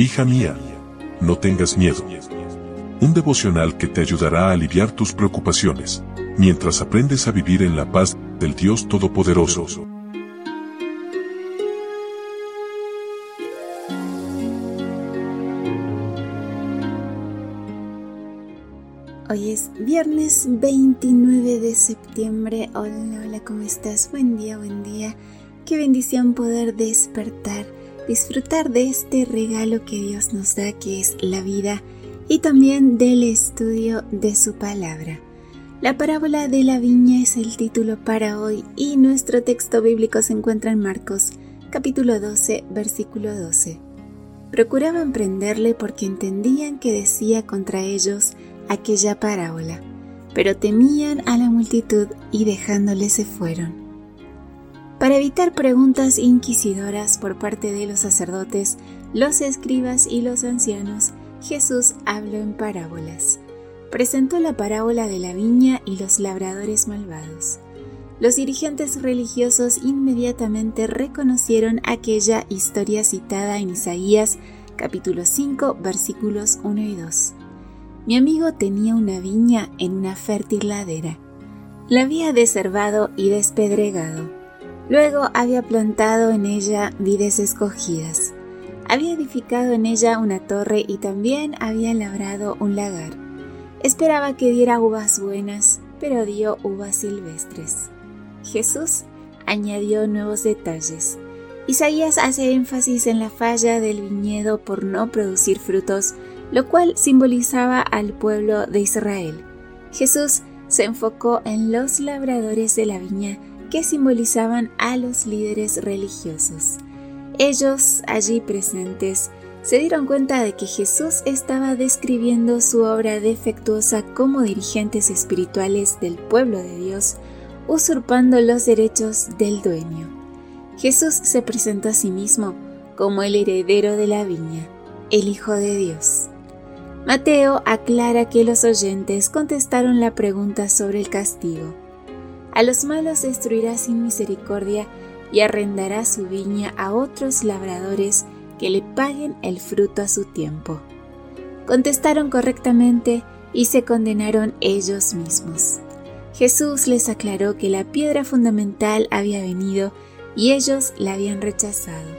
Hija mía, no tengas miedo. Un devocional que te ayudará a aliviar tus preocupaciones, mientras aprendes a vivir en la paz del Dios Todopoderoso. Hoy es viernes 29 de septiembre. Hola, hola, ¿cómo estás? Buen día, buen día. Qué bendición poder despertar disfrutar de este regalo que Dios nos da, que es la vida, y también del estudio de su palabra. La parábola de la viña es el título para hoy y nuestro texto bíblico se encuentra en Marcos, capítulo 12, versículo 12. Procuraban prenderle porque entendían que decía contra ellos aquella parábola, pero temían a la multitud y dejándole se fueron. Para evitar preguntas inquisidoras por parte de los sacerdotes, los escribas y los ancianos, Jesús habló en parábolas. Presentó la parábola de la viña y los labradores malvados. Los dirigentes religiosos inmediatamente reconocieron aquella historia citada en Isaías capítulo 5 versículos 1 y 2. Mi amigo tenía una viña en una fértil ladera. La había deservado y despedregado Luego había plantado en ella vides escogidas. Había edificado en ella una torre y también había labrado un lagar. Esperaba que diera uvas buenas, pero dio uvas silvestres. Jesús añadió nuevos detalles. Isaías hace énfasis en la falla del viñedo por no producir frutos, lo cual simbolizaba al pueblo de Israel. Jesús se enfocó en los labradores de la viña que simbolizaban a los líderes religiosos. Ellos, allí presentes, se dieron cuenta de que Jesús estaba describiendo su obra defectuosa como dirigentes espirituales del pueblo de Dios, usurpando los derechos del dueño. Jesús se presentó a sí mismo como el heredero de la viña, el Hijo de Dios. Mateo aclara que los oyentes contestaron la pregunta sobre el castigo a los malos destruirá sin misericordia y arrendará su viña a otros labradores que le paguen el fruto a su tiempo. Contestaron correctamente y se condenaron ellos mismos. Jesús les aclaró que la piedra fundamental había venido y ellos la habían rechazado.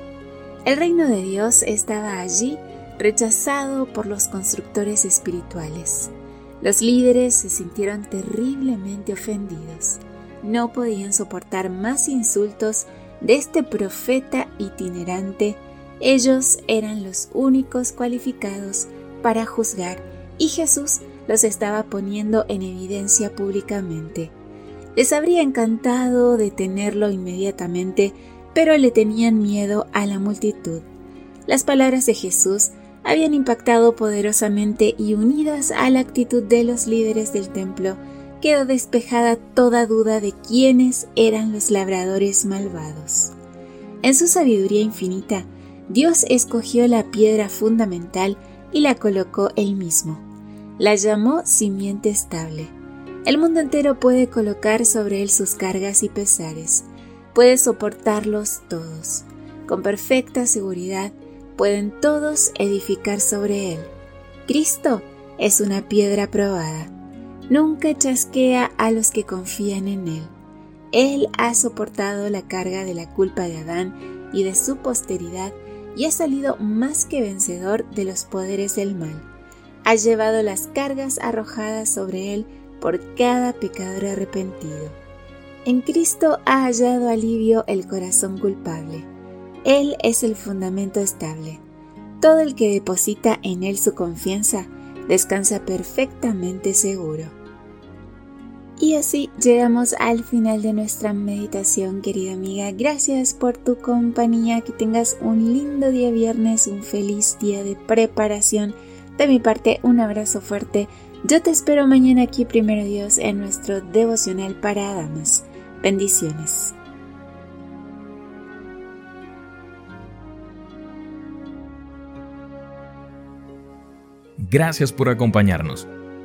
El reino de Dios estaba allí rechazado por los constructores espirituales. Los líderes se sintieron terriblemente ofendidos no podían soportar más insultos de este profeta itinerante. Ellos eran los únicos cualificados para juzgar y Jesús los estaba poniendo en evidencia públicamente. Les habría encantado detenerlo inmediatamente, pero le tenían miedo a la multitud. Las palabras de Jesús habían impactado poderosamente y unidas a la actitud de los líderes del templo, quedó despejada toda duda de quiénes eran los labradores malvados. En su sabiduría infinita, Dios escogió la piedra fundamental y la colocó él mismo. La llamó simiente estable. El mundo entero puede colocar sobre él sus cargas y pesares, puede soportarlos todos. Con perfecta seguridad pueden todos edificar sobre él. Cristo es una piedra probada nunca chasquea a los que confían en Él. Él ha soportado la carga de la culpa de Adán y de su posteridad y ha salido más que vencedor de los poderes del mal. Ha llevado las cargas arrojadas sobre Él por cada pecador arrepentido. En Cristo ha hallado alivio el corazón culpable. Él es el fundamento estable. Todo el que deposita en Él su confianza descansa perfectamente seguro. Y así llegamos al final de nuestra meditación, querida amiga. Gracias por tu compañía. Que tengas un lindo día viernes, un feliz día de preparación. De mi parte, un abrazo fuerte. Yo te espero mañana aquí, primero Dios, en nuestro devocional para damas. Bendiciones. Gracias por acompañarnos.